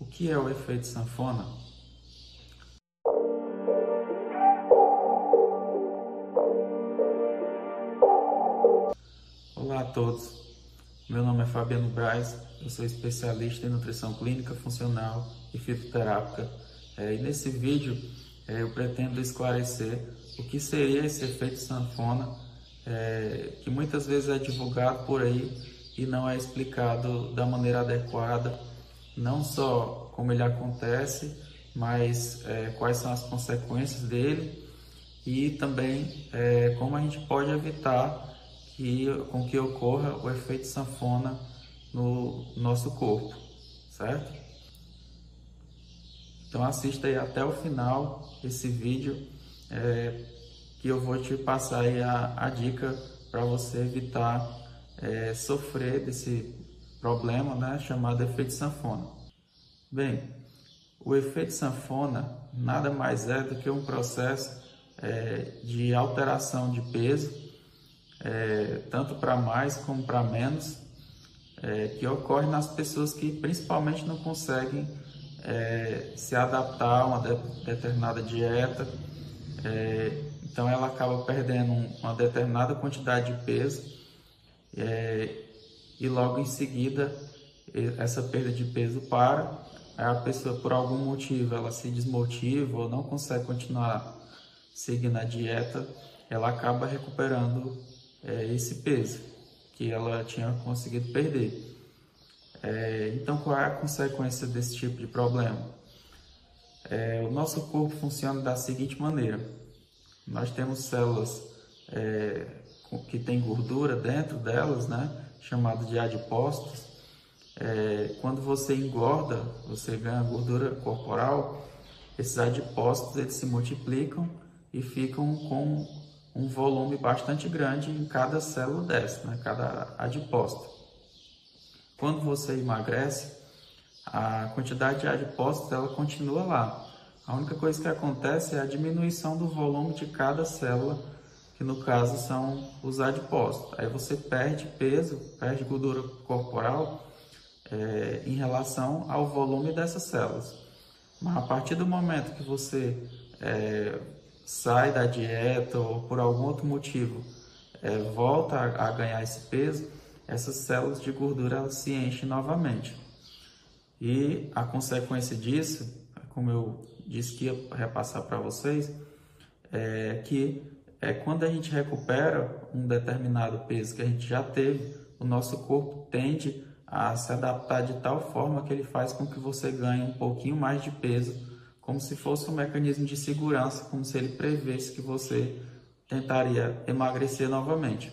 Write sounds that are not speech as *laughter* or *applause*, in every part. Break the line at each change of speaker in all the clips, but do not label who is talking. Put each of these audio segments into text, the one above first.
O que é o efeito sanfona? Olá a todos, meu nome é Fabiano Braz, eu sou especialista em nutrição clínica funcional e fitoterápica é, e nesse vídeo é, eu pretendo esclarecer o que seria esse efeito sanfona é, que muitas vezes é divulgado por aí e não é explicado da maneira adequada, não só como ele acontece, mas é, quais são as consequências dele e também é, como a gente pode evitar que, com que ocorra o efeito sanfona no nosso corpo, certo? Então assista aí até o final esse vídeo é, que eu vou te passar aí a, a dica para você evitar é, sofrer desse problema né, chamado efeito sanfona. Bem, o efeito sanfona nada mais é do que um processo é, de alteração de peso, é, tanto para mais como para menos, é, que ocorre nas pessoas que principalmente não conseguem é, se adaptar a uma de, determinada dieta, é, então ela acaba perdendo uma determinada quantidade de peso é, e logo em seguida essa perda de peso para, a pessoa por algum motivo ela se desmotiva ou não consegue continuar seguindo a dieta, ela acaba recuperando é, esse peso que ela tinha conseguido perder. É, então, qual é a consequência desse tipo de problema? É, o nosso corpo funciona da seguinte maneira: nós temos células é, que têm gordura dentro delas, né, chamadas de adipócitos. É, quando você engorda, você ganha gordura corporal, esses adipócitos eles se multiplicam e ficam com um volume bastante grande em cada célula dessa, né, cada adipócito. Quando você emagrece, a quantidade de adipócitos ela continua lá. A única coisa que acontece é a diminuição do volume de cada célula, que no caso são os adipócitos. Aí você perde peso, perde gordura corporal é, em relação ao volume dessas células. Mas a partir do momento que você é, sai da dieta ou por algum outro motivo é, volta a, a ganhar esse peso, essas células de gordura se enchem novamente. E a consequência disso, como eu disse que ia repassar para vocês, é que é quando a gente recupera um determinado peso que a gente já teve, o nosso corpo tende a se adaptar de tal forma que ele faz com que você ganhe um pouquinho mais de peso, como se fosse um mecanismo de segurança, como se ele prevesse que você tentaria emagrecer novamente.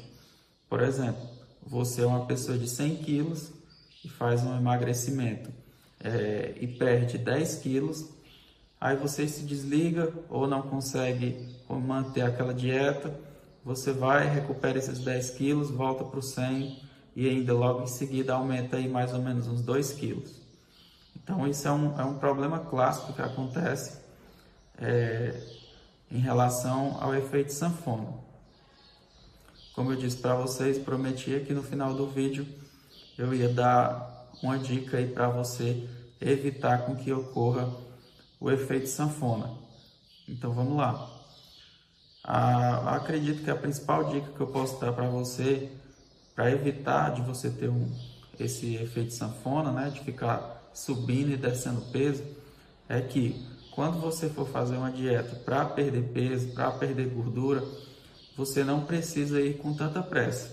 Por exemplo, você é uma pessoa de 100 quilos e faz um emagrecimento é, e perde 10 quilos, aí você se desliga ou não consegue manter aquela dieta, você vai, recupera esses 10 quilos, volta para o 100 e ainda logo em seguida aumenta aí mais ou menos uns 2 quilos. Então isso é um, é um problema clássico que acontece é, em relação ao efeito sanfona. Como eu disse para vocês, prometi que no final do vídeo eu ia dar uma dica aí para você evitar com que ocorra o efeito sanfona. Então vamos lá. Ah, acredito que a principal dica que eu posso dar para você para evitar de você ter um, esse efeito sanfona, né, de ficar subindo e descendo peso, é que quando você for fazer uma dieta para perder peso, para perder gordura, você não precisa ir com tanta pressa.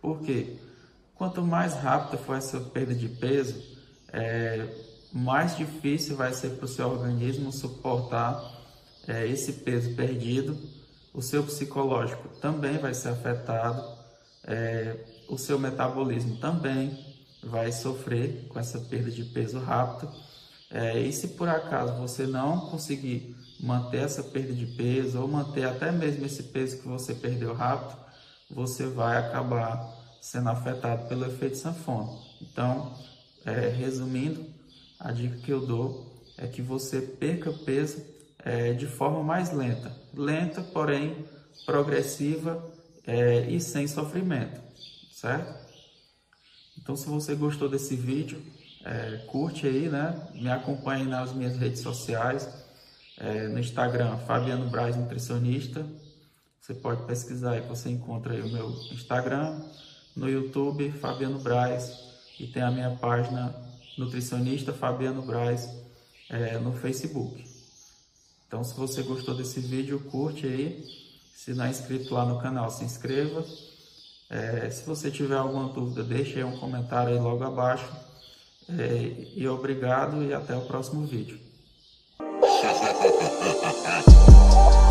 Por quê? Quanto mais rápida for essa perda de peso, é, mais difícil vai ser para o seu organismo suportar é, esse peso perdido. O seu psicológico também vai ser afetado, é, o seu metabolismo também vai sofrer com essa perda de peso rápido. É, e se por acaso você não conseguir manter essa perda de peso ou manter até mesmo esse peso que você perdeu rápido, você vai acabar sendo afetado pelo efeito sanfona. Então, é, resumindo, a dica que eu dou é que você perca peso é, de forma mais lenta, lenta, porém progressiva é, e sem sofrimento, certo? Então, se você gostou desse vídeo, é, curte aí, né? Me acompanhe nas minhas redes sociais, é, no Instagram, Fabiano Braz Nutricionista. Você pode pesquisar aí você encontra aí o meu Instagram, no YouTube, Fabiano Braz, e tem a minha página Nutricionista Fabiano Braz é, no Facebook. Então, se você gostou desse vídeo, curte aí. Se não é inscrito lá no canal, se inscreva. É, se você tiver alguma dúvida, deixe aí um comentário aí logo abaixo. É, e obrigado e até o próximo vídeo. *laughs*